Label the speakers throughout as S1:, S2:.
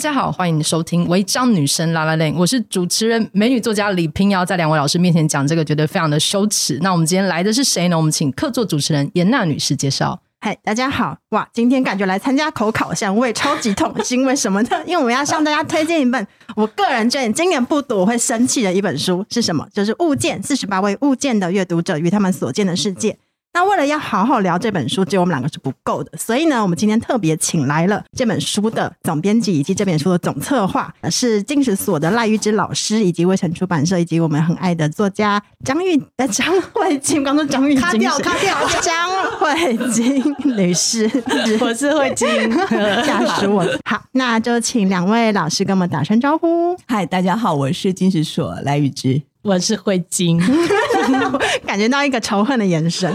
S1: 大家好，欢迎收听《违章女生拉拉链》，我是主持人美女作家李平瑶，在两位老师面前讲这个，觉得非常的羞耻。那我们今天来的是谁呢？我们请客座主持人严娜女士介绍。
S2: 嗨，大家好！哇，今天感觉来参加口考，像胃超级痛，是因为什么呢？因为我们要向大家推荐一本我个人觉得今年不读我会生气的一本书，是什么？就是《物件》，四十八位物件的阅读者与他们所见的世界。那为了要好好聊这本书，只有我们两个是不够的，所以呢，我们今天特别请来了这本书的总编辑以及这本书的总策划，是金石所的赖玉芝老师，以及卫城出版社以及我们很爱的作家张玉呃张慧晶，刚刚张玉晶，卡掉卡掉张慧晶女士，
S3: 我是慧晶，
S2: 吓死我了。好，那就请两位老师跟我们打声招呼。
S4: 嗨，大家好，我是金石所赖玉芝，
S3: 我是慧晶。
S2: 感觉到一个仇恨的眼神，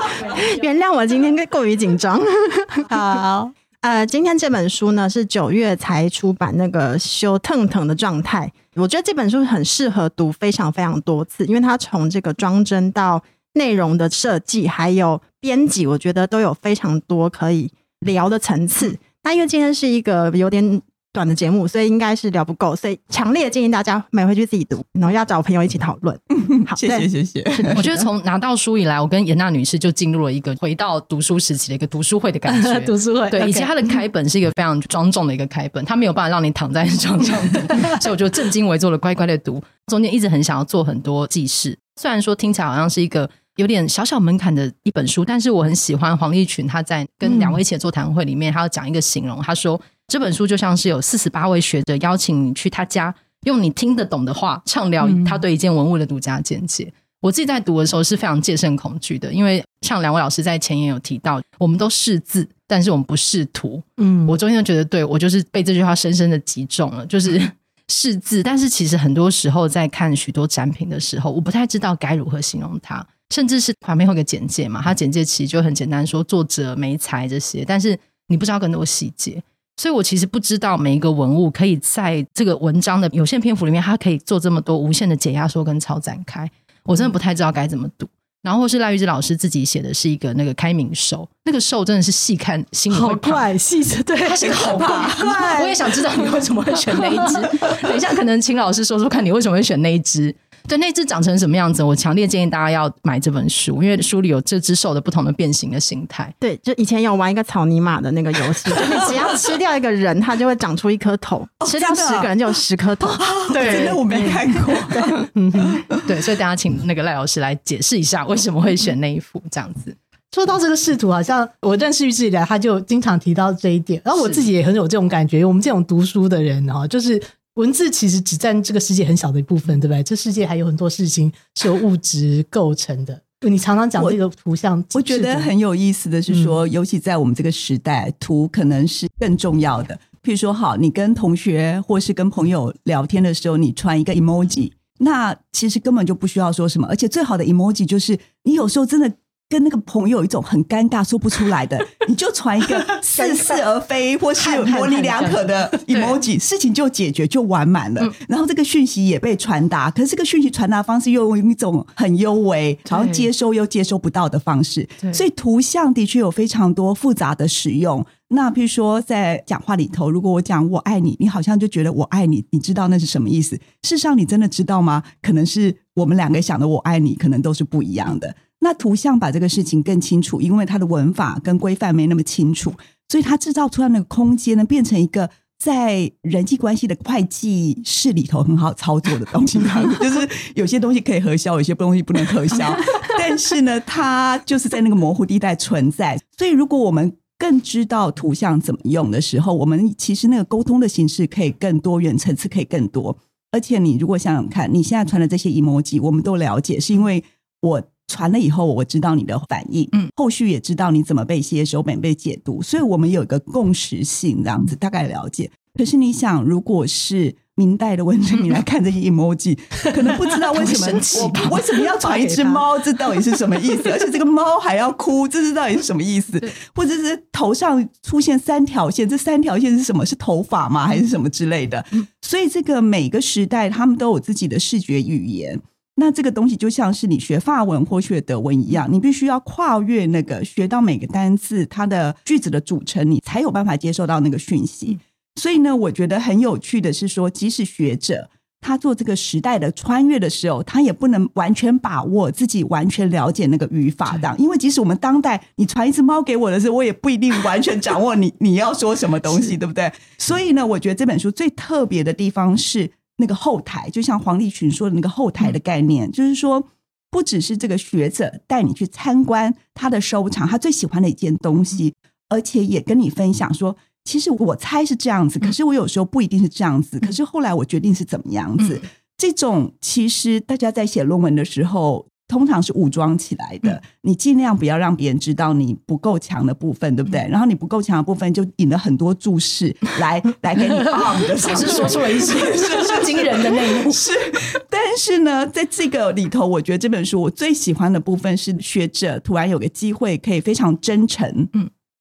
S2: 原谅我今天过于紧张。好，呃，今天这本书呢是九月才出版，那个修腾腾的状态。我觉得这本书很适合读非常非常多次，因为它从这个装帧到内容的设计，还有编辑，我觉得都有非常多可以聊的层次。那因为今天是一个有点。短的节目，所以应该是聊不够，所以强烈建议大家买回去自己读，然后要找朋友一起讨论。
S4: 好，谢谢谢谢。
S1: 我觉得从拿到书以来，我跟严娜女士就进入了一个回到读书时期的一个读书会的感觉。
S3: 读书会，
S1: 对，以及它的开本是一个非常庄重的一个开本，它没有办法让你躺在床上读，所以我就正襟危坐的乖乖的读。中间一直很想要做很多记事，虽然说听起来好像是一个。有点小小门槛的一本书，但是我很喜欢黄立群他在跟两位一起座谈会里面，他要讲一个形容，他说这本书就像是有四十八位学者邀请你去他家，用你听得懂的话畅聊他对一件文物的独家见解。我自己在读的时候是非常戒慎恐惧的，因为像两位老师在前言有提到，我们都识字，但是我们不识图。嗯，我中间就觉得，对，我就是被这句话深深的击中了，就是 识字，但是其实很多时候在看许多展品的时候，我不太知道该如何形容它。甚至是旁边会有个简介嘛，它简介其实就很简单，说作者、媒材这些，但是你不知道更多细节，所以我其实不知道每一个文物可以在这个文章的有限篇幅里面，它可以做这么多无限的解压缩跟超展开，我真的不太知道该怎么读。然后或是赖玉芝老师自己写的是一个那个开明兽，那个兽真的是细看心里好
S3: 怪，细对，
S1: 它是个好怪，我也想知道你为什么会选那一只。等一下，可能请老师说说看你为什么会选那一只。对，那只长成什么样子？我强烈建议大家要买这本书，因为书里有这只兽的不同的变形的形态。
S2: 对，就以前有玩一个草泥马的那个游戏，就你只要吃掉一个人，它就会长出一颗头；哦、吃掉十个人就有十颗头。
S4: 哦、对，真的我没看
S2: 过。
S1: 对，所以大家请那个赖老师来解释一下，为什么会选那一幅这样子。
S3: 说到这个仕途，好像我认识玉志以来，他就经常提到这一点，然后我自己也很有这种感觉。我们这种读书的人哈，就是。文字其实只占这个世界很小的一部分，对不对？这世界还有很多事情是由物质构成的。你常常讲这个图像，
S4: 我觉得很有意思的是说，尤其在我们这个时代，图可能是更重要的。譬如说，好，你跟同学或是跟朋友聊天的时候，你传一个 emoji，那其实根本就不需要说什么，而且最好的 emoji 就是你有时候真的。跟那个朋友一种很尴尬说不出来的，你就传一个似是而非或是模棱两可的 emoji，事情就解决就完满了。然后这个讯息也被传达，可是这个讯息传达方式又用一种很幽微，好像接收又接收不到的方式。所以图像的确有非常多复杂的使用。那譬如说在讲话里头，如果我讲我爱你，你好像就觉得我爱你，你知道那是什么意思？事实上你真的知道吗？可能是我们两个想的我爱你，可能都是不一样的。那图像把这个事情更清楚，因为它的文法跟规范没那么清楚，所以它制造出来那个空间呢，变成一个在人际关系的会计室里头很好操作的东西。就是有些东西可以核销，有些东西不能核销，但是呢，它就是在那个模糊地带存在。所以，如果我们更知道图像怎么用的时候，我们其实那个沟通的形式可以更多元，层次可以更多。而且，你如果想想看，你现在传的这些 emoji，我们都了解，是因为我。传了以后，我知道你的反应，嗯，后续也知道你怎么被接收、被被解读，所以我们有一个共识性，这样子大概了解。可是你想，如果是明代的文字，你来看这些 emoji，可能不知道为什么 我为什么要传一只猫，这到底是什么意思？而且这个猫还要哭，这是到底是什么意思？或者是头上出现三条线，这三条线是什么？是头发吗？还是什么之类的？所以这个每个时代，他们都有自己的视觉语言。那这个东西就像是你学法文或学德文一样，你必须要跨越那个学到每个单字它的句子的组成，你才有办法接受到那个讯息。所以呢，我觉得很有趣的是说，即使学者他做这个时代的穿越的时候，他也不能完全把握自己完全了解那个语法的，因为即使我们当代你传一只猫给我的时候，我也不一定完全掌握你 你要说什么东西，对不对？所以呢，我觉得这本书最特别的地方是那个后台，就像黄立群说的那个后台的概念，就是说。不只是这个学者带你去参观他的收藏，他最喜欢的一件东西，而且也跟你分享说，其实我猜是这样子，可是我有时候不一定是这样子，可是后来我决定是怎么样子。这种其实大家在写论文的时候。通常是武装起来的，你尽量不要让别人知道你不够强的部分，对不对？然后你不够强的部分，就引了很多注释 来来给你放的，
S1: 只是说出了一些 惊人的内幕。
S4: 是，但是呢，在这个里头，我觉得这本书我最喜欢的部分是学者突然有个机会可以非常真诚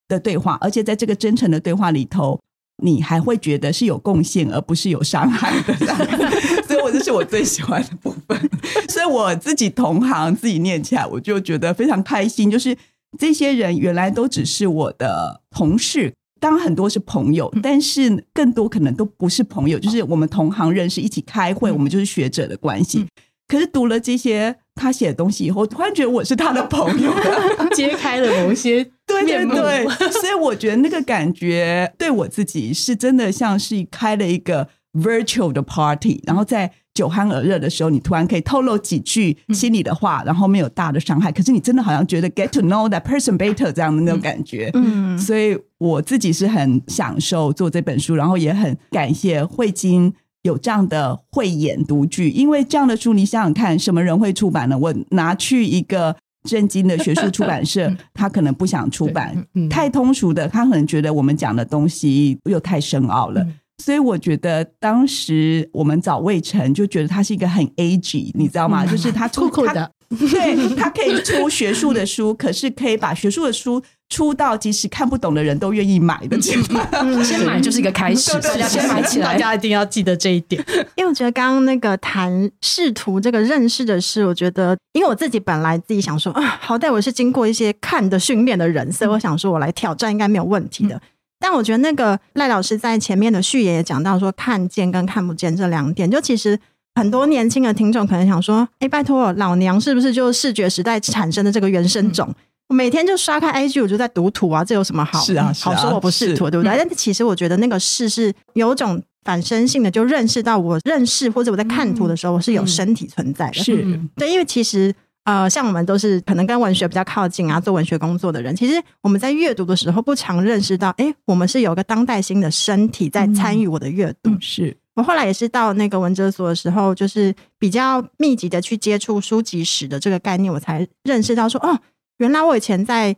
S4: 的对话，而且在这个真诚的对话里头。你还会觉得是有贡献，而不是有伤害的，所以我这是我最喜欢的部分。所以我自己同行自己念起来，我就觉得非常开心。就是这些人原来都只是我的同事，当然很多是朋友，但是更多可能都不是朋友，就是我们同行认识，一起开会，我们就是学者的关系。可是读了这些他写的东西以后，突然觉得我是他的朋友，
S3: 揭开了某些
S4: 对 对对，所以我觉得那个感觉对我自己是真的像是开了一个 virtual 的 party，然后在酒酣耳热的时候，你突然可以透露几句心里的话，然后没有大的伤害，可是你真的好像觉得 get to know that person better 这样的那种感觉，嗯，所以我自己是很享受做这本书，然后也很感谢慧晶。有这样的慧眼独具，因为这样的书，你想想看，什么人会出版呢？我拿去一个正经的学术出版社，他可能不想出版；太通俗的，他可能觉得我们讲的东西又太深奥了。所以我觉得当时我们找魏晨，就觉得他是一个很 ag，你知道吗？就是他出
S3: 酷酷的，
S4: 对，他可以出学术的书，可是可以把学术的书。出道即使看不懂的人都愿意买的，
S1: 先买就是一个开始，大家先买起来，
S3: 大家一定要记得这一点。
S2: 因为我觉得刚刚那个谈识图这个认识的事，我觉得，因为我自己本来自己想说啊，好歹我是经过一些看的训练的人，所以我想说我来挑战应该没有问题的。但我觉得那个赖老师在前面的序言也讲到说，看见跟看不见这两点，就其实很多年轻的听众可能想说，哎，拜托老娘是不是就是视觉时代产生的这个原生种？我每天就刷开 IG，我就在读图啊，这有什么好？
S4: 是啊，是啊，
S2: 好说我不是图，对不对？但其实我觉得那个是是有种反身性的，就认识到我认识或者我在看图的时候，我是有身体存在的。
S4: 是
S2: 对，因为其实呃，像我们都是可能跟文学比较靠近啊，做文学工作的人，其实我们在阅读的时候不常认识到，哎，我们是有个当代性的身体在参与我的阅读。
S4: 是
S2: 我后来也是到那个文哲所的时候，就是比较密集的去接触书籍史的这个概念，我才认识到说，哦。原来我以前在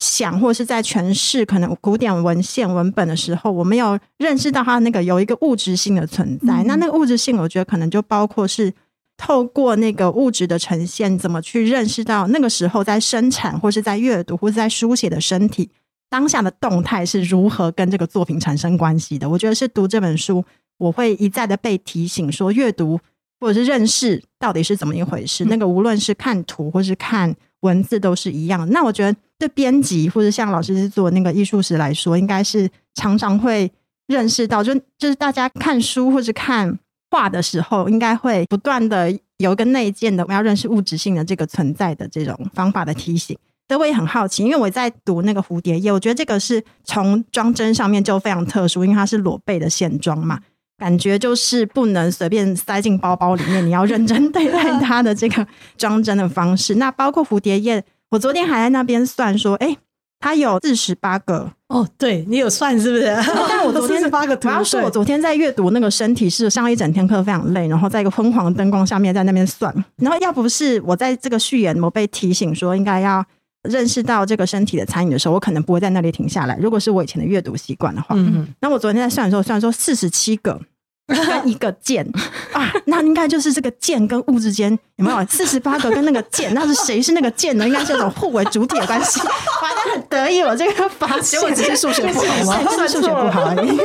S2: 想，或是在诠释可能古典文献文本的时候，我没有认识到它那个有一个物质性的存在。那那个物质性，我觉得可能就包括是透过那个物质的呈现，怎么去认识到那个时候在生产，或是在阅读，或是在书写的身体当下的动态是如何跟这个作品产生关系的。我觉得是读这本书，我会一再的被提醒说，阅读或者是认识到底是怎么一回事。那个无论是看图，或是看。文字都是一样，那我觉得对编辑或者像老师是做那个艺术史来说，应该是常常会认识到，就就是大家看书或者看画的时候，应该会不断的有一个内建的，我们要认识物质性的这个存在的这种方法的提醒。所以我也很好奇，因为我在读那个蝴蝶页，我觉得这个是从装帧上面就非常特殊，因为它是裸背的线装嘛。感觉就是不能随便塞进包包里面，你要认真对待它的这个装帧的方式。那包括蝴蝶叶，我昨天还在那边算说，哎，它有四十八个
S3: 哦，对你有算是不是？
S2: 但我昨天是八个图，我要说我昨天在阅读那个身体是上一整天课非常累，然后在一个昏黄灯光下面在那边算，然后要不是我在这个序言我被提醒说应该要认识到这个身体的参与的时候，我可能不会在那里停下来。如果是我以前的阅读习惯的话，嗯，那我昨天在算的时候，算说四十七个。跟 一个键啊，那应该就是这个键跟物之间有没有 四十八个跟那个键？那是谁是那个键呢？应该是这种互为主体的关系。我还在很得意，我这个发现，结果只是数学不好吗？算 数学不好而已。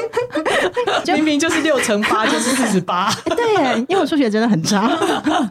S3: 明明就是六乘八就是四十八。
S2: 对，因为我数学真的很差。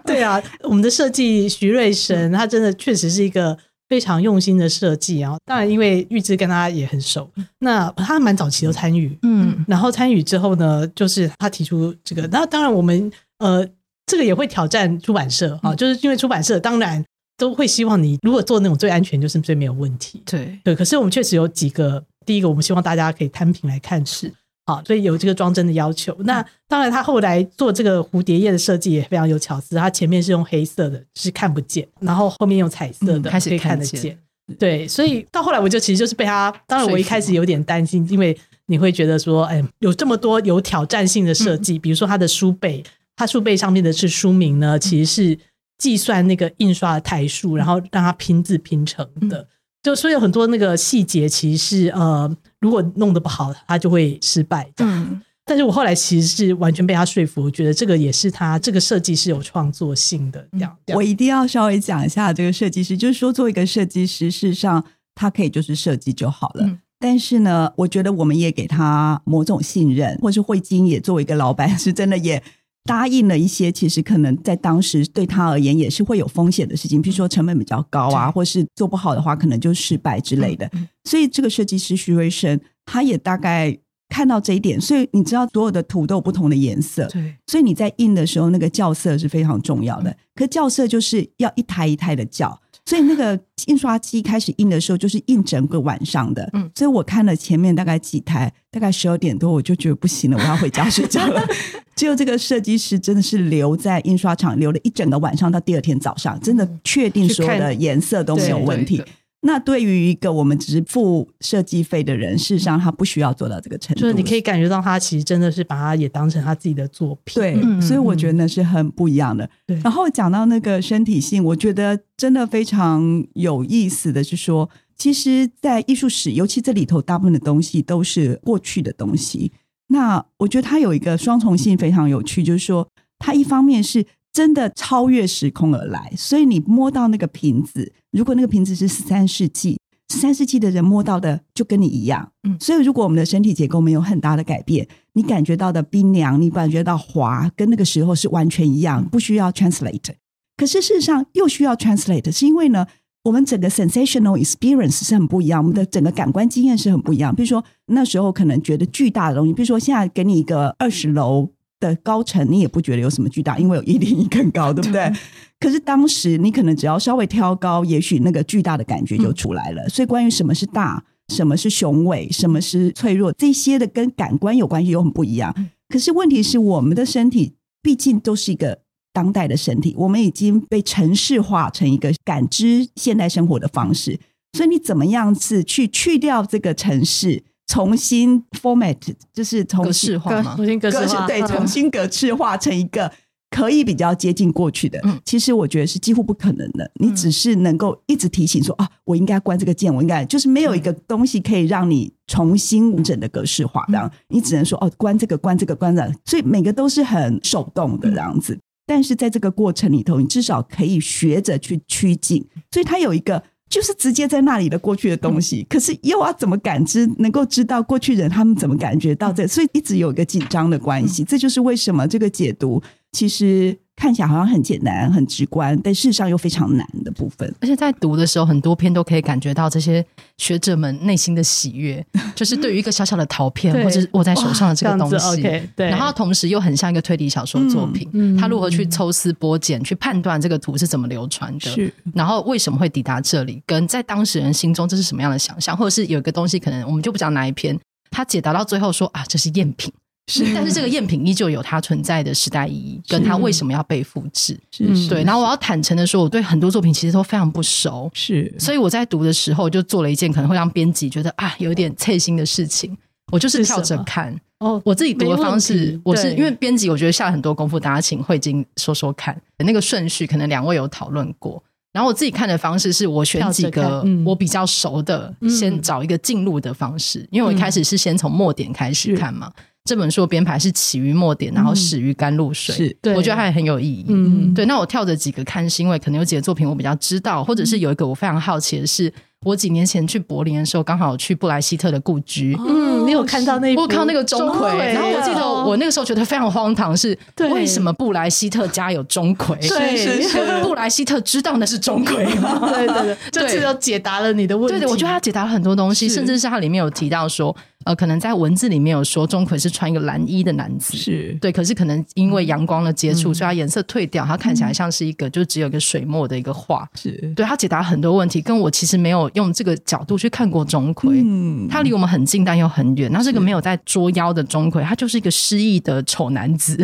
S3: 对啊，我们的设计徐瑞神，他真的确实是一个非常用心的设计。然后，当然因为玉芝跟他也很熟，那他蛮早期都参与，嗯，然后参与之后呢，就是他提出这个。那当然我们呃，这个也会挑战出版社啊，就是因为出版社当然都会希望你如果做那种最安全，就是最没有问题。
S1: 对
S3: 对，可是我们确实有几个，第一个我们希望大家可以摊平来看是。好，所以有这个装帧的要求。那当然，他后来做这个蝴蝶叶的设计也非常有巧思。它前面是用黑色的，是看不见，然后后面用彩色的，开始可以看得见。对，所以到后来我就其实就是被他。当然，我一开始有点担心，因为你会觉得说，哎，有这么多有挑战性的设计，比如说它的书背，它书背上面的是书名呢，其实是计算那个印刷的台数，然后让它拼字拼成的。就所以有很多那个细节，其实是呃，如果弄得不好，他就会失败。嗯，但是我后来其实是完全被他说服，我觉得这个也是他这个设计是有创作性的。这样，
S4: 我一定要稍微讲一下这个设计师，就是说，做一个设计师，事实上他可以就是设计就好了。嗯，但是呢，我觉得我们也给他某种信任，或是慧晶也作为一个老板，是真的也。答应了一些，其实可能在当时对他而言也是会有风险的事情，比如说成本比较高啊，或是做不好的话，可能就失败之类的。所以这个设计师徐瑞生，他也大概看到这一点，所以你知道所有的图都有不同的颜色，对，所以你在印的时候，那个校色是非常重要的。可校色就是要一台一台的校。所以那个印刷机开始印的时候，就是印整个晚上的。嗯，所以我看了前面大概几台，大概十二点多，我就觉得不行了，我要回家睡觉了。只有这个设计师真的是留在印刷厂留了一整个晚上，到第二天早上，真的确定所有的颜色都没有问题。那对于一个我们只是付设计费的人，事实上他不需要做到这个程度。
S3: 就是你可以感觉到他其实真的是把它也当成他自己的作品。
S4: 对，嗯、所以我觉得那是很不一样的。对然后讲到那个身体性，我觉得真的非常有意思的是说，其实，在艺术史，尤其这里头大部分的东西都是过去的东西。那我觉得它有一个双重性非常有趣，就是说，它一方面是。真的超越时空而来，所以你摸到那个瓶子，如果那个瓶子是十三世纪，十三世纪的人摸到的就跟你一样。嗯，所以如果我们的身体结构没有很大的改变，你感觉到的冰凉，你感觉到滑，跟那个时候是完全一样，不需要 translate。可是事实上又需要 translate，是因为呢，我们整个 sensational experience 是很不一样，我们的整个感官经验是很不一样。比如说那时候可能觉得巨大的东西，比如说现在给你一个二十楼。的高层，你也不觉得有什么巨大，因为有一零一更高，对不对？可是当时你可能只要稍微挑高，也许那个巨大的感觉就出来了。嗯、所以关于什么是大，什么是雄伟，什么是脆弱，这些的跟感官有关系又很不一样。可是问题是，我们的身体毕竟都是一个当代的身体，我们已经被城市化成一个感知现代生活的方式。所以你怎么样子去去掉这个程式？重新 format 就是重新
S1: 格式化嘛，
S3: 重新格式化，
S4: 对，重新格式化成一个可以比较接近过去的。嗯、其实我觉得是几乎不可能的。你只是能够一直提醒说、嗯、啊，我应该关这个键，我应该就是没有一个东西可以让你重新完整的格式化。这样、嗯、你只能说哦，关这个，关这个，关这个。所以每个都是很手动的这样子。嗯、但是在这个过程里头，你至少可以学着去趋近。所以它有一个。就是直接在那里的过去的东西，可是又要怎么感知，能够知道过去人他们怎么感觉到这，所以一直有一个紧张的关系。这就是为什么这个解读其实。看起来好像很简单、很直观，但事实上又非常难的部分。
S1: 而且在读的时候，很多篇都可以感觉到这些学者们内心的喜悦，就是对于一个小小的陶片或者是握在手上的这个东西。Okay, 对，然后同时又很像一个推理小说作品。嗯，他如何去抽丝剥茧，去判断这个图是怎么流传的？是，然后为什么会抵达这里？跟在当事人心中这是什么样的想象？或者是有一个东西，可能我们就不讲哪一篇，他解答到最后说啊，这是赝品。是，但是这个赝品依旧有它存在的时代意义，跟它为什么要被复制。是，对。然后我要坦诚的说，我对很多作品其实都非常不熟。是，所以我在读的时候就做了一件可能会让编辑觉得啊有点刺心的事情，我就是跳着看。哦，我自己读的方式，我是因为编辑，我觉得下了很多功夫，大家请慧晶说说看，那个顺序可能两位有讨论过。然后我自己看的方式是我选几个我比较熟的，先找一个进入的方式，因为我一开始是先从末点开始看嘛。这本书的编排是起于末点，然后始于甘露水。是，对，我觉得它也很有意义。嗯，对。那我跳着几个看，是因为可能有几个作品我比较知道，或者是有一个我非常好奇的是，我几年前去柏林的时候，刚好去布莱希特的故居。嗯，
S3: 你有看到那？
S1: 我看到那个钟馗，然后我记得我那个时候觉得非常荒唐，是
S3: 对。
S1: 为什么布莱希特家有钟馗？
S4: 对
S1: 布莱希特知道那是钟馗吗？
S3: 对对对，这次 就解答了你的问题。
S1: 对对，我觉得他解答了很多东西，甚至是他里面有提到说，呃，可能在文字里面有说钟馗是穿一个蓝衣的男子，
S4: 是。
S1: 对，可是可能因为阳光的接触，所以它颜色退掉，它看起来像是一个就只有一个水墨的一个画。
S4: 是，
S1: 对，他解答很多问题，跟我其实没有用这个角度去看过钟馗。
S4: 嗯，
S1: 他离我们很近，但又很远。那是个没有在捉妖的钟馗，他就是一个失忆的丑男子。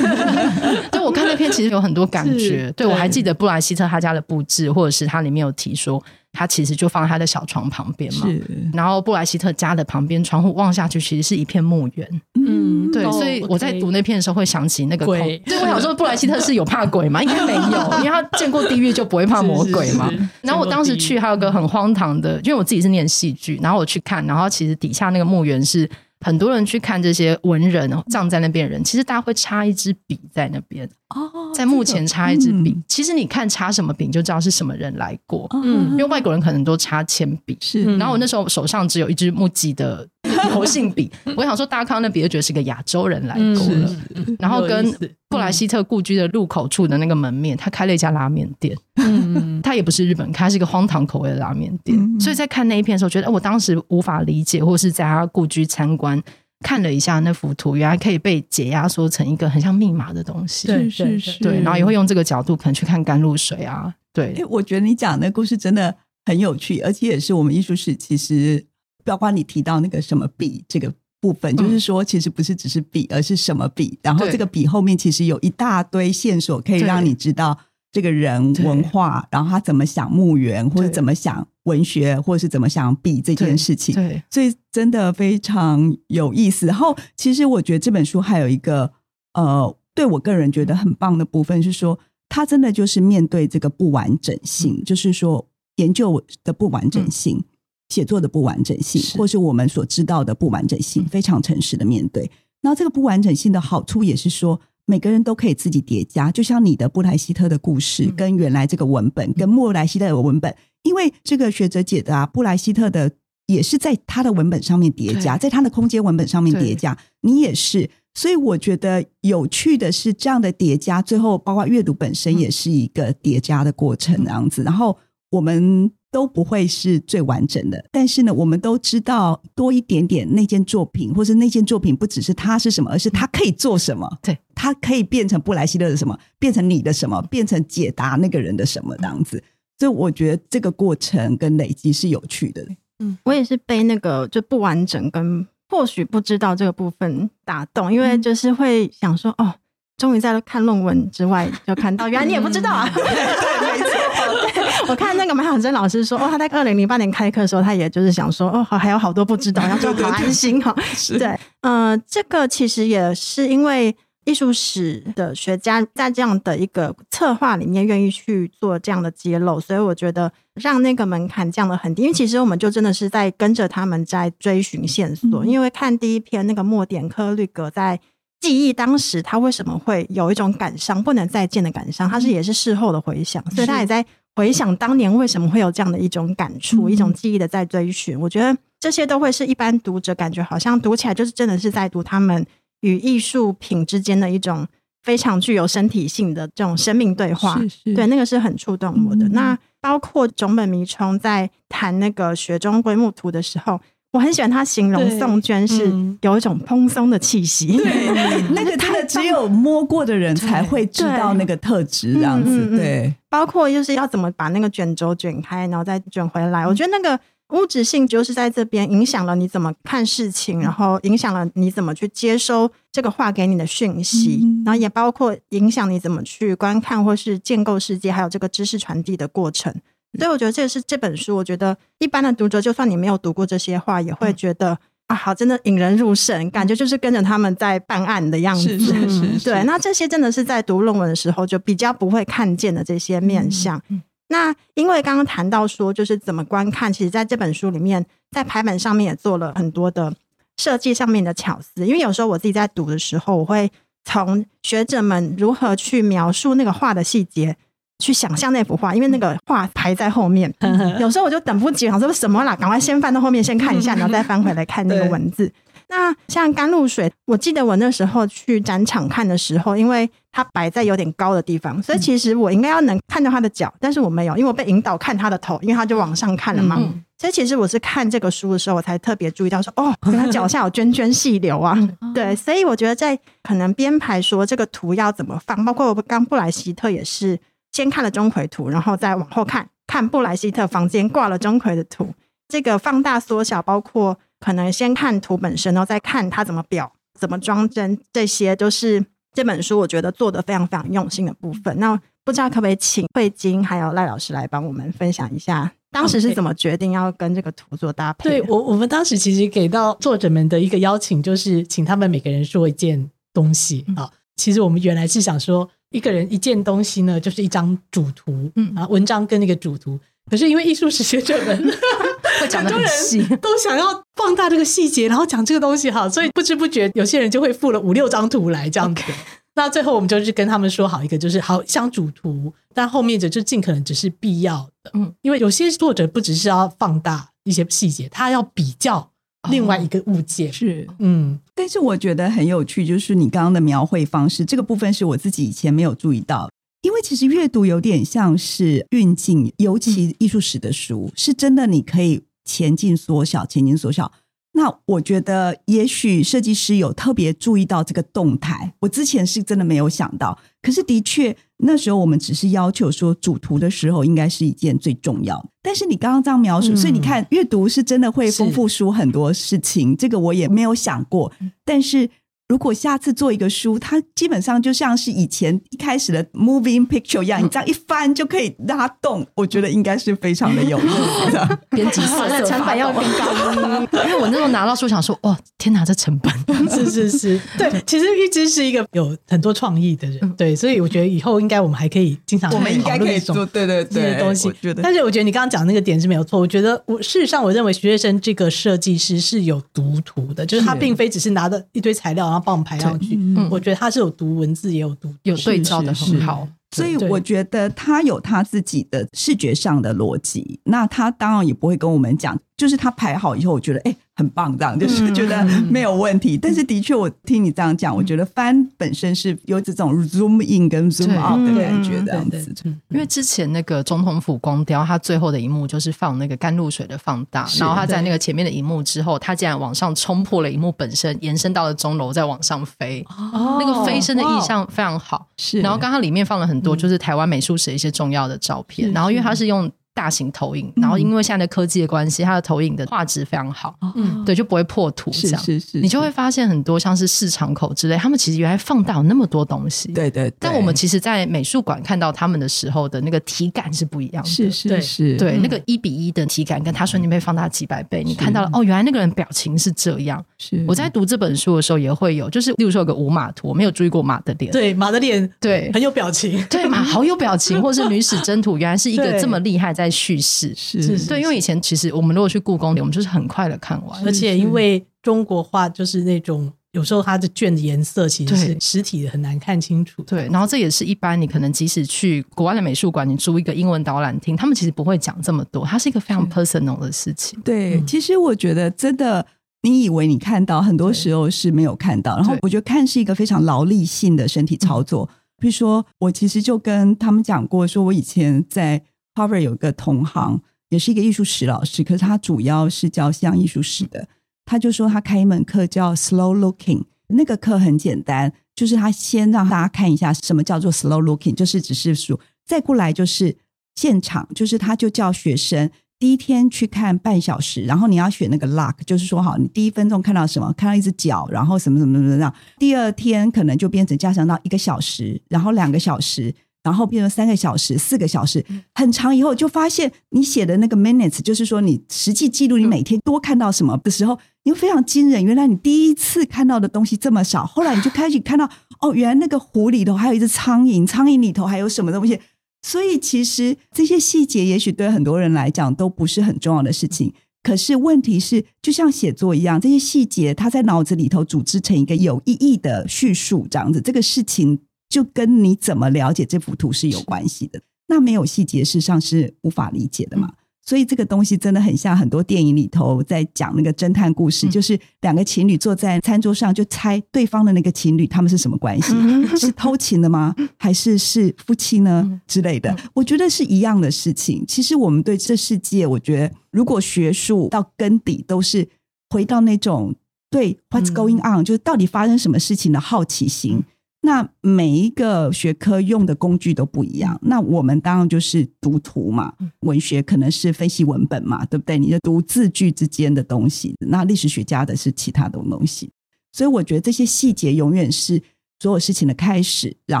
S1: 对，我看那片其实有很多感觉。
S3: 是
S1: 对，我还记得布莱希特他家的布置，或者是他里面有提说，他其实就放在他的小床旁边嘛。然后布莱希特家的旁边窗户望下去，其实是一片墓园。
S3: 嗯，
S1: 对，
S3: 哦
S1: 所以我在读那篇的时候会想起那个
S3: 鬼
S1: 对，我想说布莱希特是有怕鬼吗？应该没有，因为他见过地狱就不会怕魔鬼嘛。然后我当时去还有个很荒唐的，因为我自己是念戏剧，然后我去看，然后其实底下那个墓园是很多人去看这些文人葬在那边的人，其实大家会插一支笔在那边，
S4: 哦，
S1: 在墓前插一支笔。
S4: 嗯
S1: 其实你看插什么笔，就知道是什么人来过，
S3: 嗯
S1: 因为外国人可能都插铅笔。
S4: 是，
S3: 嗯
S1: 然后我那时候手上只有一支木吉的 油性笔，我想说大家看到那笔就觉得是个亚洲人来过了。
S3: 嗯
S1: 然后跟布莱希特故居的入口处的那个门面，他开了一家拉面店。
S3: 嗯，
S1: 他也不是日本，他是一个荒唐口味的拉面店。
S4: 嗯
S1: 所以在看那一片的时候，觉得我当时无法理解，或是在他故居参观看了一下那幅图，原来可以被解压缩成一个很像密码的东西。
S3: 对
S4: 是是是，
S1: 对，然后也会用这个角度，可能去看甘露水啊。对
S4: 哎，我觉得你讲的故事真的很有趣，而且也是我们艺术史其实，包括你提到那个什么笔这个部分，
S1: 嗯。
S4: 就是说其实不是只是笔，而是什么笔，然
S1: 后
S4: 这个笔后面其实有一大堆线索，可以让你知道这个人文化，然后他怎么想墓园，或者怎么想文学，或者是怎么想比这件事情。
S1: 对，
S4: 所以真的非常有意思。然后，其实我觉得这本书还有一个呃，对我个人觉得很棒的部分是说，它真的就是面对这个不完整性，
S1: 嗯
S4: 就是说研究的不完整性、写作的不完整性，
S1: 是
S4: 或是我们所知道的不完整性，
S1: 嗯
S4: 非常诚实的面对。然后，这个不完整性的好处也是说，每个人都可以自己叠加，就像你的布莱希特的故事，
S1: 嗯
S4: 跟原来这个文本，跟莫莱希特的文本，因为这个学者解答布莱希特的也是在他的文本上面叠加，在他的空间文本上面叠加，你也是。所以我觉得有趣的是，这样的叠加，最后包括阅读本身也是一个叠加的过程，这样子。然后我们都不会是最完整的，但是呢，我们都知道多一点点那件作品，或是那件作品不只是它是什么，而是它可以做什么。
S1: 对，
S4: 它可以变成布莱希特的什么，变成你的什么，变成解答那个人的什么，这样子。所以我觉得这个过程跟累积是有趣的。
S2: 嗯我也是被那个就不完整跟或许不知道这个部分打动，因为就是会想说，哦，终于在看论文之外就看到，原来你也不知道啊。对，没错。我看那个马晓真老师说，哦，他在二零零八年开课的时候，他也就是想说，哦，还有好多不知道，然后就好安心 哈。对，呃，这个其实也是因为。艺术史的学家在这样的一个策划里面愿意去做这样的揭露，所以我觉得让那个门槛降得很低。因为其实我们就真的是在跟着他们在追寻线索。因为看第一篇那个墨点科律格在记忆当时他为什么会有一种感伤，不能再见的感伤，他是也是事后的回想，所以他也在回想当年为什么会有这样的一种感触，一种记忆的在追寻。我觉得这些都会是一般读者感觉好像读起来就是真的是在读他们。与艺术品之间的一种非常具有身体性的这种生命对话，
S4: 是是
S2: 对，那个是很触动我的。嗯、那包括塚本弥充在谈那个雪中归木图的时候，我很喜欢他形容宋娟是有一种蓬松的气息，
S4: 对，那个他的只有摸过的人才会知道那个特质，这样子。对，
S2: 包括就是要怎么把那个卷轴卷开，然后再卷回来。我觉得那个。物质性就是在这边影响了你怎么看事情，然后影响了你怎么去接收这个话给你的讯息，然后也包括影响你怎么去观看或是建构世界，还有这个知识传递的过程。所以我觉得这是这本书，我觉得一般的读者，就算你没有读过这些话，也会觉得啊，好，真的引人入胜，感觉就是跟着他们在办案的样子。
S4: 是是是是
S2: 对，那这些真的是在读论文的时候就比较不会看见的这些面向。那因为刚刚谈到说，就是怎么观看，其实在这本书里面，在排版上面也做了很多的设计上面的巧思。因为有时候我自己在读的时候，我会从学者们如何去描述那个画的细节，去想象那幅画。因为那个画排在后面，有时候我就等不及，想说什么啦，赶快先翻到后面先看一下，然后再翻回来看那个文字。那像甘露水，我记得我那时候去展场看的时候，因为它摆在有点高的地方，所以其实我应该要能看到它的脚，但是我没有，因为我被引导看它的头，因为它就往上看了嘛。嗯、所以其实我是看这个书的时候，我才特别注意到说，哦，它脚下有涓涓细流啊。对，所以我觉得在可能编排说这个图要怎么放，包括我刚布莱希特也是先看了钟馗图，然后再往后看看布莱希特房间挂了钟馗的图，这个放大缩小，包括。可能先看图本身，然后再看它怎么裱、怎么装帧，这些都是这本书我觉得做的非常非常用心的部分。那不知道可不可以请慧晶还有赖老师来帮我们分享一下，当时是怎么决定要跟这个图做搭配？
S3: 对我，我们当时其实给到作者们的一个邀请，就是请他们每个人说一件东西啊、嗯。其实我们原来是想说，一个人一件东西呢，就是一张主图，嗯啊，文章跟那个主图。可是因为艺术史学者们。会讲的很细，都想要放大这个细节，然后讲这个东西哈，所以不知不觉有些人就会附了五六张图来这样子。那最后我们就是跟他们说好一个，就是好像主图，但后面的就尽可能只是必要的。嗯，因为有些作者不只是要放大一些细节，他要比较另外一个物件。哦、是，嗯。
S4: 但是我觉得很有趣，就是你刚刚的描绘方式，这个部分是我自己以前没有注意到。因为其实阅读有点像是运镜，尤其艺术史的书，是真的你可以前进缩小，前进缩小。那我觉得，也许设计师有特别注意到这个动态，我之前是真的没有想到。可是的确，那时候我们只是要求说主图的时候应该是一件最重要。但是你刚刚这样描述，嗯、所以你看，阅读是真的会丰富出很多事情。这个我也没有想过，但是。如果下次做一个书，它基本上就像是以前一开始的 moving picture 一样，你这样一翻就可以拉动，我觉得应该是非常的有意思的。
S1: 编辑色色成本要更高，因为我那时候拿到书想说，哇，天哪，这成本。
S3: 是 是是，对，其实一直是一个有很多创意的人，对，所以我觉得以后应该我们还可以经常
S4: 我们应该可以做对对对
S3: 这些东西。但是我觉得你刚刚讲那个点是没有错，我觉得我事实上我认为学学生这个设计师是有读图的，就是他并非只是拿着一堆材料。帮我们排上去，嗯，我觉得他是有读文字，也有读
S1: 有对照的很好，
S4: 所以我觉得他有他自己的视觉上的逻辑。那他当然也不会跟我们讲，就是他排好以后，我觉得哎。欸很棒，这样 就是觉得没有问题。嗯、但是的确，我听你这样讲，嗯、我觉得翻本身是有这种 zoom in 跟 zoom out 的感觉这样子。
S1: 因为之前那个总统府光雕，它最后的一幕就是放那个甘露水的放大，然后他在那个前面的一幕之后，他竟然往上冲破了一幕本身，延伸到了钟楼，再往上飞。哦，那个飞升的意象非常好。是，然后刚刚里面放了很多就是台湾美术史一些重要的照片，然后因为它是用。大型投影，然后因为现在的科技的关系，它的投影的画质非常好，嗯，对，就不会破图，这样。是是是，你就会发现很多像是市场口之类，他们其实原来放大有那么多东西，
S4: 对对，
S1: 但我们其实，在美术馆看到他们的时候的那个体感是不一样的，
S4: 是是是，
S1: 对，那个一比一的体感，跟他说你被放大几百倍，你看到了哦，原来那个人表情是这样。是。我在读这本书的时候也会有，就是例如说有个五马图，我没有注意过马的脸，
S3: 对，马的脸，对，很有表情，
S1: 对，马好有表情，或是女史箴图，原来是一个这么厉害在叙事。是，对，因为以前其实我们如果去故宫里，我们就是很快的看完，
S3: 而且因为中国画就是那种有时候它的卷的颜色其实是实体的很难看清楚，
S1: 对。然后这也是一般你可能即使去国外的美术馆，你租一个英文导览厅，他们其实不会讲这么多，它是一个非常 personal 的事情。
S4: 对，其实我觉得真的，你以为你看到，很多时候是没有看到。然后我觉得看是一个非常劳力性的身体操作。比如说，我其实就跟他们讲过，说我以前在 Harvard 有一个同行。也是一个艺术史老师，可是他主要是教西洋艺术史的。他就说他开一门课叫 Slow Looking，那个课很简单，就是他先让大家看一下什么叫做 Slow Looking，就是只是说，再过来就是现场，就是他就叫学生第一天去看半小时，然后你要选那个 Lock，就是说好，你第一分钟看到什么？看到一只脚，然后什么什么什么这样。第二天可能就变成加长到一个小时，然后两个小时。然后变成三个小时、四个小时，很长以后就发现你写的那个 minutes，就是说你实际记录你每天多看到什么的时候，你会非常惊人。原来你第一次看到的东西这么少，后来你就开始看到哦，原来那个湖里头还有一只苍蝇，苍蝇里头还有什么东西。所以其实这些细节也许对很多人来讲都不是很重要的事情，可是问题是，就像写作一样，这些细节它在脑子里头组织成一个有意义的叙述，这样子这个事情。就跟你怎么了解这幅图是有关系的。那没有细节，事实上是无法理解的嘛。所以这个东西真的很像很多电影里头在讲那个侦探故事，嗯、就是两个情侣坐在餐桌上就猜对方的那个情侣他们是什么关系，嗯、是偷情的吗？还是是夫妻呢、嗯、之类的？我觉得是一样的事情。其实我们对这世界，我觉得如果学术到根底都是回到那种对 What's going on，、嗯、就是到底发生什么事情的好奇心。那每一个学科用的工具都不一样。那我们当然就是读图嘛，文学可能是分析文本嘛，对不对？你就读字句之间的东西。那历史学家的是其他的东西。所以我觉得这些细节永远是所有事情的开始。然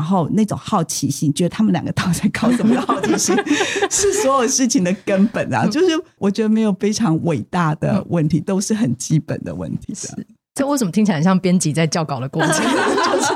S4: 后那种好奇心，觉得他们两个到底在搞什么的好奇心，是所有事情的根本啊。就是我觉得没有非常伟大的问题，都是很基本的问题的。
S1: 这为什么听起来像编辑在校稿的过程？就是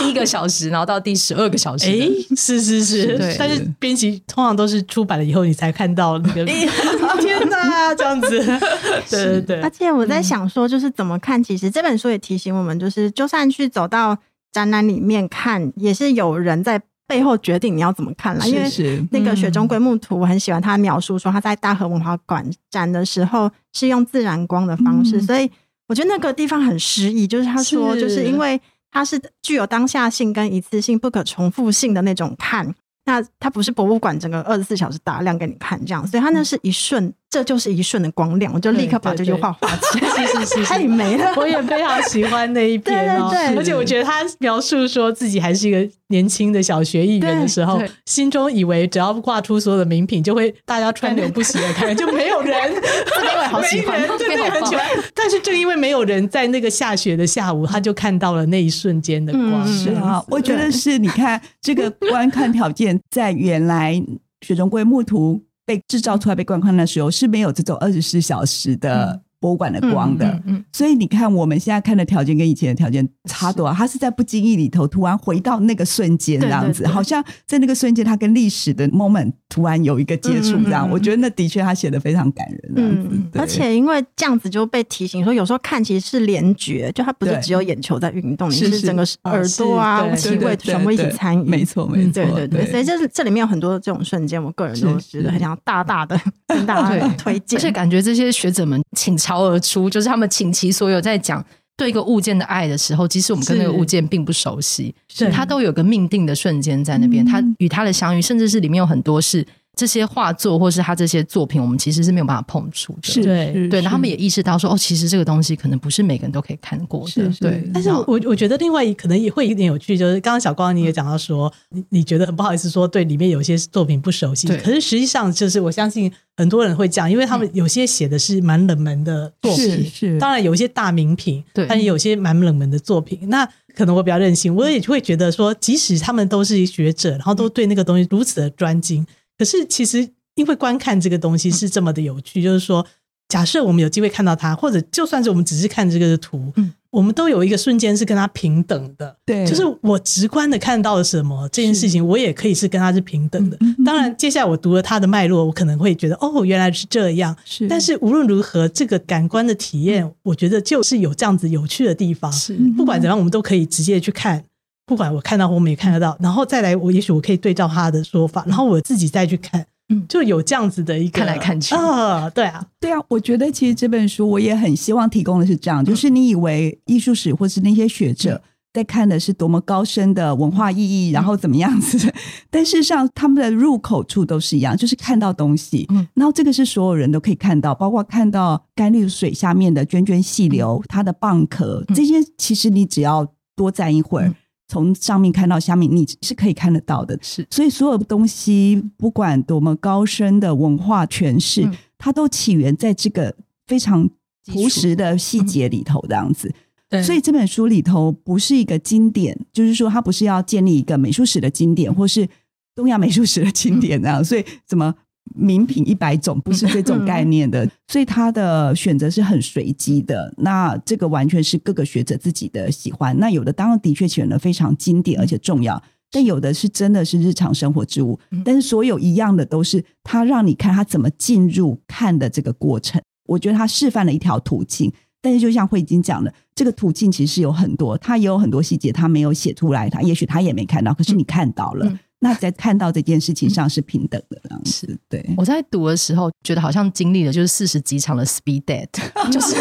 S1: 第一个小时，然后到第十二个小时。哎，
S3: 是是是，对。但是编辑通常都是出版了以后，你才看到那个。天哪，这样子。对对对。
S2: 而且我在想说，就是怎么看？其实这本书也提醒我们，就是就算去走到展览里面看，也是有人在背后决定你要怎么看了。因为那个雪中归木图，我很喜欢他描述说他在大和文化馆展的时候是用自然光的方式，所以。我觉得那个地方很诗意，就是他说，就是因为它是具有当下性跟一次性、不可重复性的那种看。那它不是博物馆整个二十四小时大量给你看这样，所以它那是一瞬，这就是一瞬的光亮，我就立刻把这句话画起来。
S3: 是是是，
S2: 太美了，
S3: 我也非常喜欢那一 篇哦。对对对，而且我觉得他描述说自己还是一个年轻的小学艺员的时候，心中以为只要挂出所有的名品，就会大家川流不息的看，就没有人，
S2: 因为好喜欢，
S3: 对对，很喜欢。但是正因为没有人，在那个下雪的下午，他就看到了那一瞬间的光。
S4: 是啊，我觉得是你看这个观看条件。在原来雪中归木图被制造出来、被观看的时候，是没有这种二十四小时的。博物馆的光的，嗯嗯嗯、所以你看我们现在看的条件跟以前的条件差多少？它是在不经意里头突然回到那个瞬间，这样子，好像在那个瞬间，他跟历史的 moment 突然有一个接触，这样。嗯嗯、我觉得那的确他写的非常感人，
S2: 嗯，而且因为这样子就被提醒说，有时候看其实是联觉，就它不是只有眼球在运动，对你是整个耳朵啊、气味全部一起参与，
S4: 没错，没错，
S2: 对对对。所以这是这里面有很多这种瞬间，我个人都觉得很想大大的 跟大家推荐，
S1: 而且感觉这些学者们倾巢而出，就是他们倾其所有在讲对一个物件的爱的时候，其实我们跟那个物件并不熟悉，是他都有个命定的瞬间在那边，他与他的相遇，甚至是里面有很多是。这些画作或是他这些作品，我们其实是没有办法碰触的。
S3: 是
S1: 对，他们也意识到说，哦，其实这个东西可能不是每个人都可以看过的。
S3: 是是对，但是我我觉得另外一可能也会有点有趣，就是刚刚小光你也讲到说，你你觉得很不好意思说对里面有些作品不熟悉，可是实际上就是我相信很多人会这样，因为他们有些写的是蛮冷门的作品，是当然有一些大名品，对，但也有些蛮冷门的作品。那可能我比较任性，我也会觉得说，即使他们都是学者，然后都对那个东西如此的专精，可是其实。因为观看这个东西是这么的有趣，就是说，假设我们有机会看到它，或者就算是我们只是看这个图，嗯，我们都有一个瞬间是跟它平等的，对，就是我直观的看到了什么这件事情，我也可以是跟它是平等的。当然，接下来我读了它的脉络，我可能会觉得哦，原来是这样。是，但是无论如何，这个感官的体验，我觉得就是有这样子有趣的地方。是，不管怎样，我们都可以直接去看，不管我看到或没看得到，然后再来，我也许我可以对照他的说法，然后我自己再去看。嗯，就有这样子的一个
S1: 看来看去。
S3: 啊，对啊，
S4: 对啊，我觉得其实这本书我也很希望提供的是这样，就是你以为艺术史或是那些学者在看的是多么高深的文化意义，然后怎么样子，但事实上他们的入口处都是一样，就是看到东西，嗯，然后这个是所有人都可以看到，包括看到甘露水下面的涓涓细流，它的蚌壳，这些其实你只要多站一会儿。从上面看到下面，你是可以看得到的。是，所以所有东西，不管多么高深的文化诠释，嗯、它都起源在这个非常朴实的细节里头，这样子。对，所以这本书里头不是一个经典，就是说它不是要建立一个美术史的经典，或是东亚美术史的经典这样。所以怎么？名品一百种不是这种概念的，所以他的选择是很随机的。那这个完全是各个学者自己的喜欢。那有的当然的确选了非常经典而且重要，但有的是真的是日常生活之物。但是所有一样的都是他让你看他怎么进入看的这个过程。我觉得他示范了一条途径，但是就像慧晶讲的，这个途径其实有很多，他也有很多细节他没有写出来，他也许他也没看到，可是你看到了。那在看到这件事情上是平等的，这样子。对，
S1: 我在读的时候觉得好像经历了就是四十几场的 speed date，就是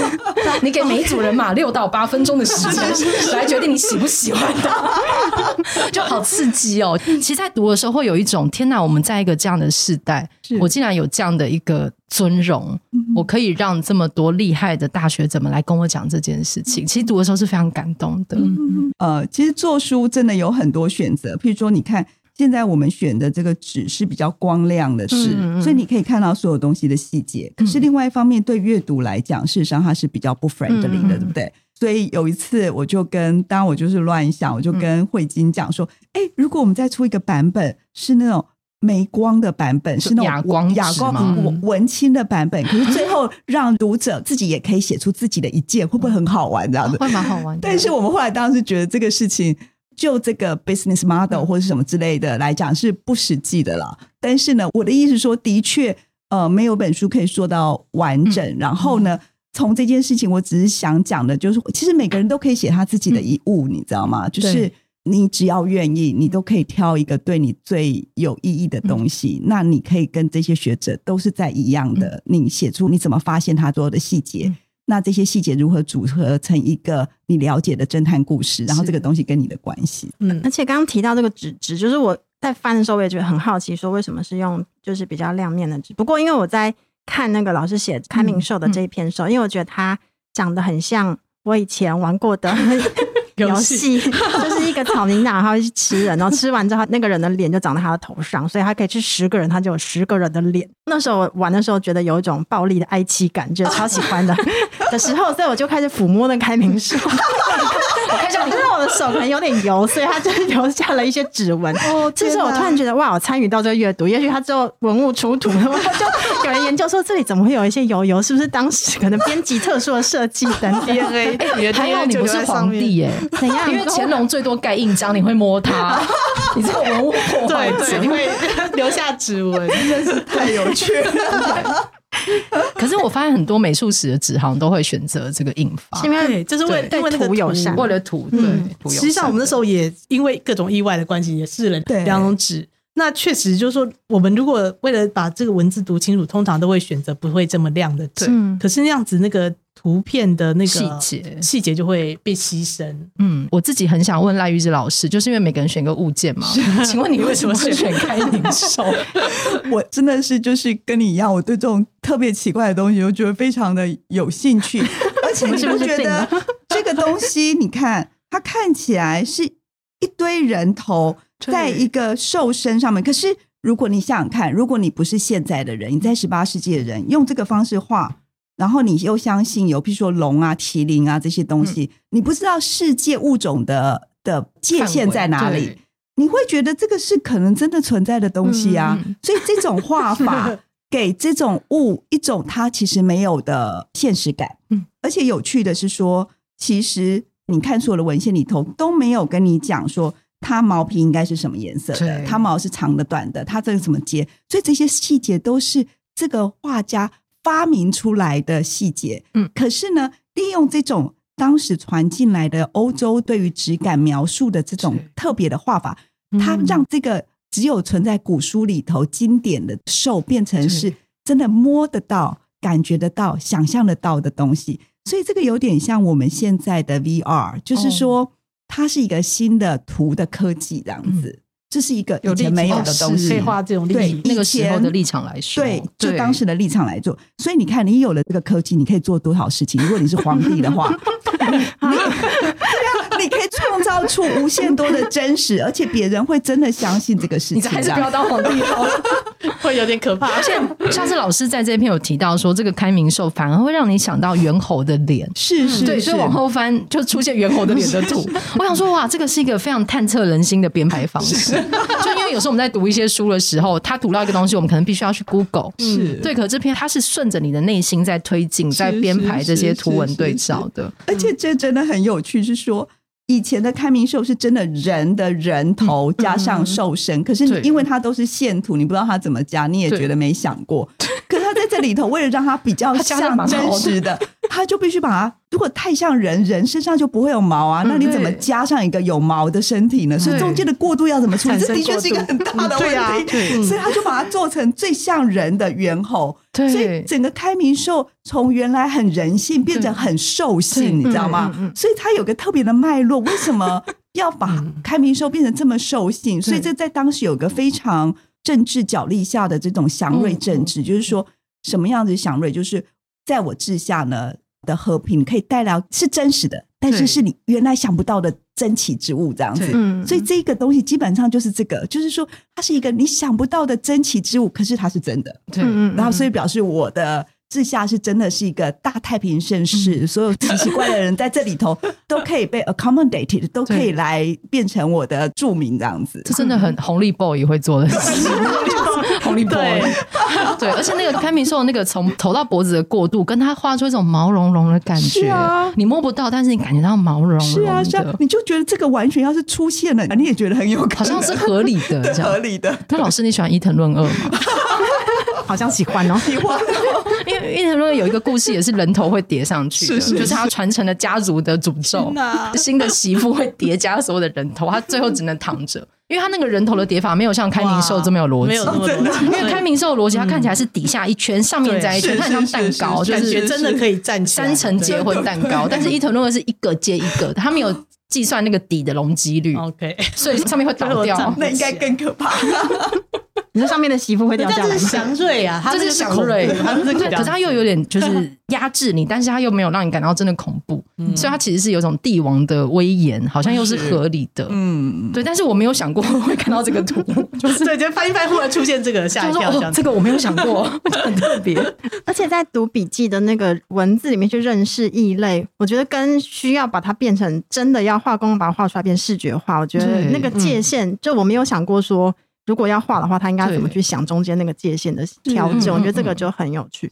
S1: 你给每一组人马六到八分钟的时间 来决定你喜不喜欢他，就好刺激哦。其实，在读的时候会有一种天哪，我们在一个这样的世代，我竟然有这样的一个尊荣，我可以让这么多厉害的大学者们来跟我讲这件事情。其实读的时候是非常感动的。
S4: 呃，其实做书真的有很多选择，譬如说，你看。现在我们选的这个纸是比较光亮的纸，嗯嗯，所以你可以看到所有东西的细节。可是另外一方面，对阅读来讲，事实上它是比较不 friendly 的，对不对？所以有一次，我就跟，当然我就是乱想，我就跟慧晶讲说：“哎、嗯，如果我们再出一个版本，是那种没光的版本，是那种
S1: 哑光
S4: 哑光文文青的版本，可是最后让读者自己也可以写出自己的一件，会不会很好玩？这样子
S1: 会蛮好玩的。
S4: 但是我们后来当时觉得这个事情。就这个 business model 或者什么之类的来讲是不实际的了。但是呢，我的意思说，的确，呃，没有本书可以说到完整。然后呢，从这件事情，我只是想讲的，就是其实每个人都可以写他自己的一物，你知道吗？就是你只要愿意，你都可以挑一个对你最有意义的东西。那你可以跟这些学者都是在一样的，你写出你怎么发现他所有的细节。那这些细节如何组合成一个你了解的侦探故事？然后这个东西跟你的关系，
S2: 嗯，而且刚刚提到这个纸质，就是我在翻的时候，我也觉得很好奇，说为什么是用就是比较亮面的纸？不过因为我在看那个老师写开明秀的这一篇时候，因为我觉得他长得很像我以前玩过的。游戏 就是一个草泥马，他会去吃人，然后吃完之后，那个人的脸就长在他的头上，所以他可以吃十个人，他就有十个人的脸。那时候我玩的时候，觉得有一种暴力的哀戚感，觉得超喜欢的的时候，所以我就开始抚摸那开明兽。我开始，因为我的手可能有点油，所以它就留下了一些指纹。哦，这时候我突然觉得，哇，我参与到这个阅读，也许它之后文物出土，然后就有人研究说，这里怎么会有一些油油？是不是当时可能编辑特殊的设计等等？DNA，还好你不是皇帝耶。怎样？
S1: 因为乾隆最多盖印章，你会摸它，你这个文物破坏者，
S3: 你会留下指纹，真是太有趣了。
S1: 可是我发现很多美术史的纸行都会选择这个印法，
S3: 因为就是为为图友善，
S1: 为了图。对，
S3: 实际上我们那时候也因为各种意外的关系，也试了两种纸。那确实就是说，我们如果为了把这个文字读清楚，通常都会选择不会这么亮的纸。可是那样子那个。图片的那个细节，细节就会被牺牲。
S1: 嗯，我自己很想问赖玉芝老师，就是因为每个人选个物件嘛。请问你为什么是选开灵兽？
S4: 我真的是就是跟你一样，我对这种特别奇怪的东西，我觉得非常的有兴趣。而且你不觉得 这个东西？你看，它看起来是一堆人头在一个兽身上面。可是如果你想想看，如果你不是现在的人，你在十八世纪的人，用这个方式画。然后你又相信有，比如说龙啊、麒麟啊这些东西，嗯、你不知道世界物种的的界限在哪里，你会觉得这个是可能真的存在的东西啊。嗯、所以这种画法 给这种物一种它其实没有的现实感。嗯，而且有趣的是说，其实你看所有的文献里头都没有跟你讲说它毛皮应该是什么颜色的，它毛是长的、短的，它这个怎么接，所以这些细节都是这个画家。发明出来的细节，嗯，可是呢，利用这种当时传进来的欧洲对于质感描述的这种特别的画法，它让这个只有存在古书里头经典的兽变成是。真的摸得到、感觉得到、想象得到的东西。所以这个有点像我们现在的 VR，就是说它是一个新的图的科技这样子。这是一个以前没有的东西，
S3: 可以画这种
S1: 对那个时候的立场来说，
S4: 对，就当时的立场来做。所以你看，你有了这个科技，你可以做多少事情？如果你是皇帝的话，你 你可以创造出无限多的真实，而且别人会真的相信这个事情。
S1: 你还是不要当皇帝哦，
S3: 会有点可怕。
S1: 而且上次老师在这篇有提到说，这个开明兽反而会让你想到猿猴的脸，
S4: 是是，
S1: 对，所以往后翻就出现猿猴的脸的图。我想说，哇，这个是一个非常探测人心的编排方式。就因为有时候我们在读一些书的时候，他读到一个东西，我们可能必须要去 Google，是对。可这篇它是顺着你的内心在推进，在编排这些图文对照的。
S4: 而且这真的很有趣，是说以前的开明兽是真的人的人头加上兽身，可是因为它都是线图，你不知道它怎么加，你也觉得没想过。可是它在这里头，为了让它比较像真实的。他就必须把它，如果太像人，人身上就不会有毛啊，那你怎么加上一个有毛的身体呢？所以中间的过渡要怎么处理？这的确是一个很大的问题。所以他就把它做成最像人的猿猴。所以整个开明兽从原来很人性变成很兽性，你知道吗？所以它有个特别的脉络。为什么要把开明兽变成这么兽性？所以这在当时有个非常政治角力下的这种祥瑞政治，就是说什么样子祥瑞？就是在我治下呢的和平可以带来是真实的，但是是你原来想不到的珍奇之物，这样子。所以这个东西基本上就是这个，就是说它是一个你想不到的珍奇之物，可是它是真的。对，然后所以表示我的。治下是真的是一个大太平盛世，嗯、所有奇奇怪的人在这里头 都可以被 accommodated，都可以来变成我的著名这样子。
S1: 这真的很红利 boy 会做的事，红利 boy。对，而且那个开明兽那个从头到脖子的过渡，跟他画出一种毛茸茸的感觉。啊，你摸不到，但是你感觉到毛茸茸。
S4: 是啊，是啊，你就觉得这个完全要是出现了，你也觉得很有可能，
S1: 好像是合理的，
S4: 合理的。
S1: 那老师，你喜欢伊藤润二吗？
S2: 好像喜欢哦，
S4: 喜欢。
S1: 因为伊藤润二有一个故事，也是人头会叠上去的，是是是，就是他传承了家族的诅咒，新的媳妇会叠加所有的人头，他最后只能躺着，因为他那个人头的叠法没有像开明兽这么有逻辑，没有那么逻辑。因为开明兽的逻辑，它看起来是底下一圈，上面再一圈，它很像蛋糕，就是
S3: 真的可以站起来
S1: 三层结婚蛋糕。但是伊藤润二是一个接一个，他没有计算那个底的容积率，OK，所以上面会倒掉，
S4: 那应该更可怕。
S2: 你说上面的媳妇会掉下来？
S3: 这是祥瑞啊，
S1: 这是祥瑞，可是他又有点就是压制你，但是他又没有让你感到真的恐怖，所以他其实是有种帝王的威严，好像又是合理的。嗯，对。但是我没有想过会看到这个图，
S3: 就是对，就翻一翻，忽然出现这个吓一跳，
S1: 这个我没有想过，很特别。
S2: 而且在读笔记的那个文字里面去认识异类，我觉得跟需要把它变成真的要画工把它画出来变视觉化，我觉得那个界限，就我没有想过说。如果要画的话，他应该怎么去想中间那个界限的调整？我觉得这个就很有趣。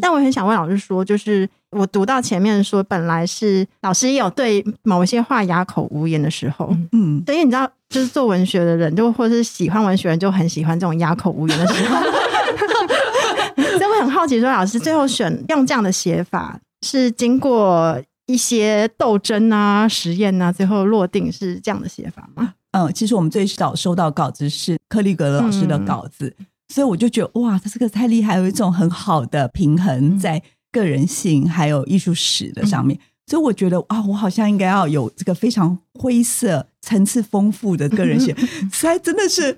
S2: 但我很想问老师说，就是我读到前面说，本来是老师也有对某一些话哑口无言的时候，嗯，所以你知道，就是做文学的人，就或者是喜欢文学人，就很喜欢这种哑口无言的时候。所以我很好奇，说老师最后选用这样的写法，是经过一些斗争啊、实验啊，最后落定是这样的写法吗？
S4: 嗯，其实我们最早收到稿子是克利格老师的稿子，嗯、所以我就觉得哇，他这个太厉害，有一种很好的平衡在个人性还有艺术史的上面，嗯、所以我觉得啊，我好像应该要有这个非常灰色、层次丰富的个人性，所以真的是，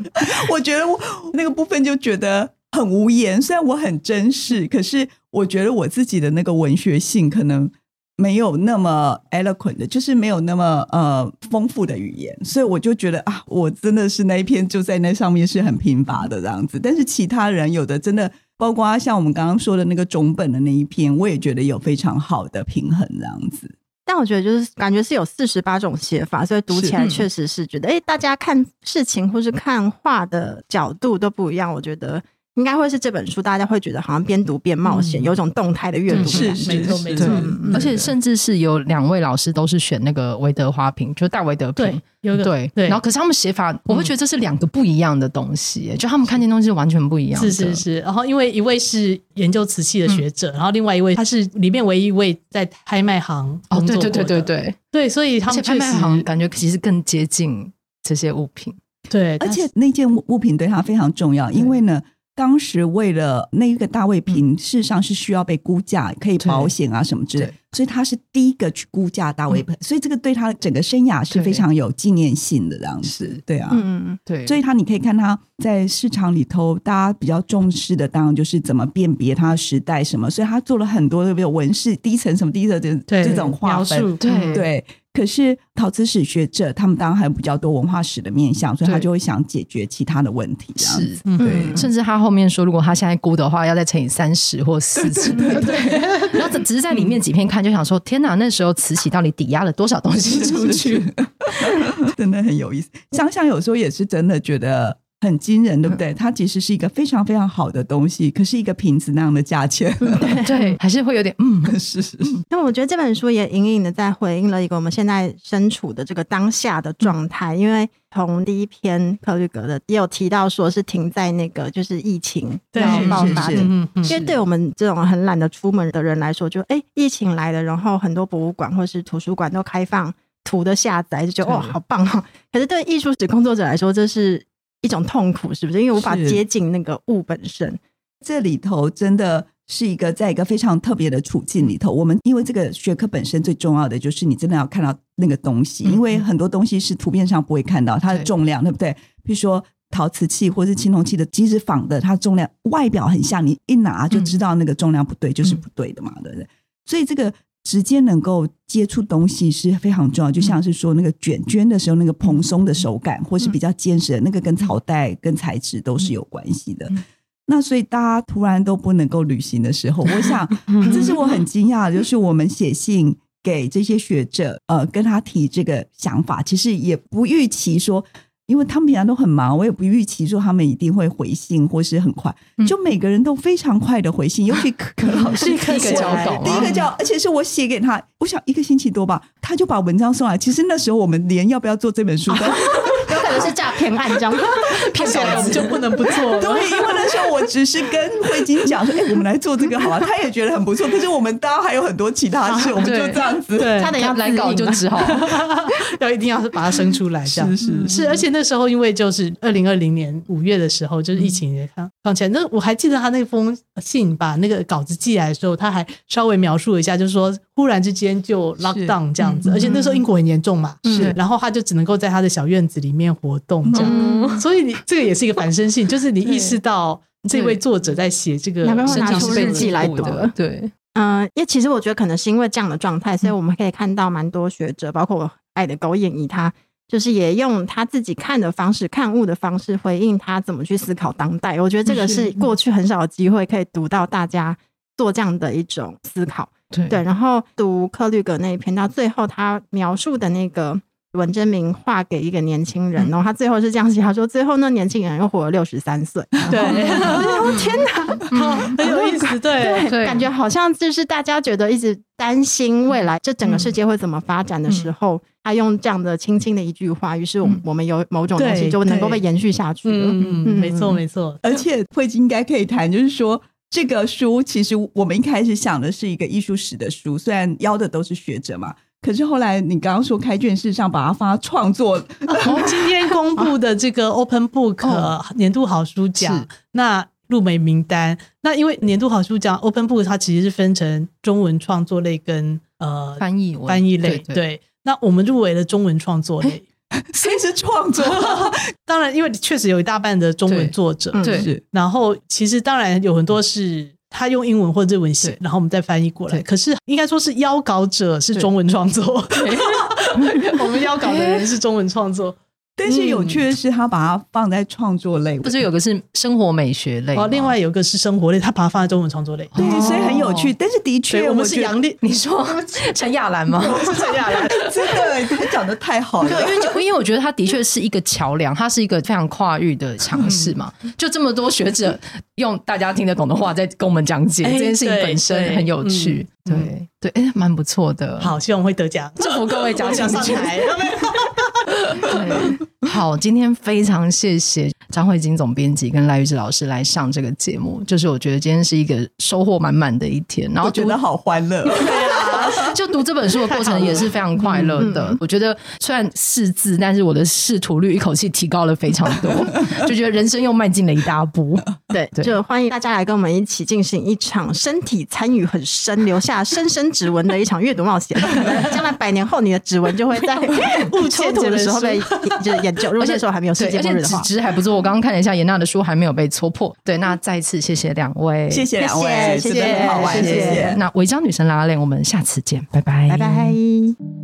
S4: 我觉得我那个部分就觉得很无言。虽然我很真实，可是我觉得我自己的那个文学性可能。没有那么 eloquent 的，就是没有那么呃丰富的语言，所以我就觉得啊，我真的是那一篇就在那上面是很贫乏的这样子。但是其他人有的真的，包括像我们刚刚说的那个种本的那一篇，我也觉得有非常好的平衡这样子。
S2: 但我觉得就是感觉是有四十八种写法，所以读起来确实是觉得，哎、嗯，大家看事情或是看画的角度都不一样。我觉得。应该会是这本书，大家会觉得好像边读边冒险，有种动态的阅读感。
S3: 是，没错，没错。
S1: 而且甚至是有两位老师都是选那个维德花瓶，就戴维德瓶。有对对。然后，可是他们写法，我会觉得这是两个不一样的东西，就他们看见东西是完全不一样。
S3: 是是是。然后，因为一位是研究瓷器的学者，然后另外一位他是里面唯一一位在拍卖行工作过的。
S1: 对对对对对
S3: 对。所以他们
S1: 拍卖行感觉其实更接近这些物品。
S3: 对，
S4: 而且那件物物品对他非常重要，因为呢。当时为了那一个大卫瓶，事实上是需要被估价，可以保险啊什么之类，所以他是第一个去估价大卫瓶，所以这个对他整个生涯是非常有纪念性的这样子，对啊，
S1: 嗯对，
S4: 所以他你可以看他在市场里头，大家比较重视的当然就是怎么辨别他的时代什么，所以他做了很多的比如纹饰第一层什么第一层的这种划分，
S1: 对。
S4: 对。可是陶瓷史学者他们当然还有比较多文化史的面向，所以他就会想解决其他的问题。
S1: 是，对，甚至他后面说，如果他现在估的话，要再乘以三十或四十。对，然后只是在里面几篇看，就想说，天哪，那时候慈禧到底抵押了多少东西出去？
S4: 真的很有意思。想想有时候也是真的觉得。很惊人，对不对？它其实是一个非常非常好的东西，可是一个瓶子那样的价钱，
S1: 对，还是会有点嗯，
S4: 是 是。
S2: 因为我觉得这本书也隐隐的在回应了一个我们现在身处的这个当下的状态。因为从第一篇克律格的也有提到，说是停在那个就是疫情要爆发的，因为对我们这种很懒得出门的人来说，就哎，疫情来了，然后很多博物馆或是图书馆都开放图的下载，就觉得哇，好棒哦。可是对艺术史工作者来说，这是一种痛苦，是不是？因为无法接近那个物本身，
S4: 这里头真的。是一个在一个非常特别的处境里头，我们因为这个学科本身最重要的就是你真的要看到那个东西，因为很多东西是图片上不会看到它的重量，对不对？比如说陶瓷器或是青铜器的，即使仿的，它重量外表很像，你一拿就知道那个重量不对，就是不对的嘛，对不对？所以这个直接能够接触东西是非常重要，就像是说那个卷卷的时候那个蓬松的手感，或是比较坚实的那个，跟朝代跟材质都是有关系的。那所以大家突然都不能够旅行的时候，我想这是我很惊讶，就是我们写信给这些学者，呃，跟他提这个想法，其实也不预期说。因为他们平常都很忙，我也不预期说他们一定会回信或是很快，就每个人都非常快的回信，尤其 可可老师
S1: 第一个叫
S4: 第一个叫，而且是我写给他，我想一个星期多吧，他就把文章送来。其实那时候我们连要不要做这本书都
S2: 有可能是诈骗案，这样
S3: 骗小我们就不能不做
S4: 了。对，因为那时候我只是跟慧晶讲说，哎，我们来做这个好啊，他也觉得很不错。可是我们当然还有很多其他事，我们就这样子，
S3: 对，
S2: 他等下
S1: 来搞就只好
S3: 要一定要把它生出来，这样
S4: 是是
S3: 是，而且。那时候因为就是二零二零年五月的时候，就是疫情也刚放起来。那我还记得他那封信，把那个稿子寄来的时候，他还稍微描述了一下，就是说忽然之间就 lock down 这样子，而且那时候英国很严重嘛，是，然后他就只能够在他的小院子里面活动这样。所以你这个也是一个反身性，就是你意识到这位作者在写这个，
S2: 拿出日记来读的。
S1: 对，
S2: 嗯，因为其实我觉得可能是因为这样的状态，所以我们可以看到蛮多学者，包括我爱的狗眼仪他。就是也用他自己看的方式、看物的方式回应他怎么去思考当代。我觉得这个是过去很少的机会可以读到大家做这样的一种思考。对，对，然后读克律格那一篇到最后，他描述的那个文征明画给一个年轻人，然后他最后是这样写：他说最后那年轻人又活了六十三岁。对，天哪，
S3: 很有意思。对，
S2: 对，感觉好像就是大家觉得一直担心未来这整个世界会怎么发展的时候。他用这样的轻轻的一句话，于是我我们有某种东西就能够被延续下去了。
S3: 嗯，没错没错。
S4: 而且慧晶应该可以谈，就是说这个书其实我们一开始想的是一个艺术史的书，虽然邀的都是学者嘛，可是后来你刚刚说开卷，式上把它发创作。
S3: 今天公布的这个 Open Book 年度好书奖，那入围名单，那因为年度好书奖 Open Book 它其实是分成中文创作类跟呃
S1: 翻译
S3: 翻译类，对。那我们入围了中文创作类，
S4: 谁是创作？
S3: 当然，因为确实有一大半的中文作者，对。对，然后其实当然有很多是他用英文或者日文写，然后我们再翻译过来。可是应该说是邀稿者是中文创作，我们邀稿的人是中文创作。
S4: 但是有趣的是，他把它放在创作类，
S1: 不是有个是生活美学类，
S3: 哦，另外有个是生活类，他把它放在中文创作类，
S4: 对，所以很有趣。但是的确，
S3: 我们是杨丽，
S1: 你说 陈亚兰吗？
S3: 是陈亚兰，
S4: 真的，他讲的太好了。
S1: 对，因为因为我觉得他的确是一个桥梁，他是一个非常跨域的尝试嘛。就这么多学者用大家听得懂的话在跟我们讲解这件事情本身很有趣，对对，哎，蛮不错的。
S3: 好，希望我会得奖，
S1: 祝福各位奖项上台。对，好，今天非常谢谢张慧晶总编辑跟赖玉芝老师来上这个节目，就是我觉得今天是一个收获满满的一天，然后
S4: 觉得好欢乐。
S1: 就读这本书的过程也是非常快乐的。我觉得虽然识字，但是我的识图率一口气提高了非常多，就觉得人生又迈进了一大步。
S2: 对，就欢迎大家来跟我们一起进行一场身体参与很深、留下深深指纹的一场阅读冒险。将来百年后，你的指纹就会在误切图的时候被就是研究。如果那时候还没有世界末日的话，
S1: 纸质还不错。我刚刚看了一下颜娜的书，还没有被戳破。对，那再次谢谢两位，
S4: 谢谢两位，谢谢，好玩，谢谢。
S1: 那违章女神拉拉链，我们下次再见，拜
S2: 拜，拜
S5: 拜。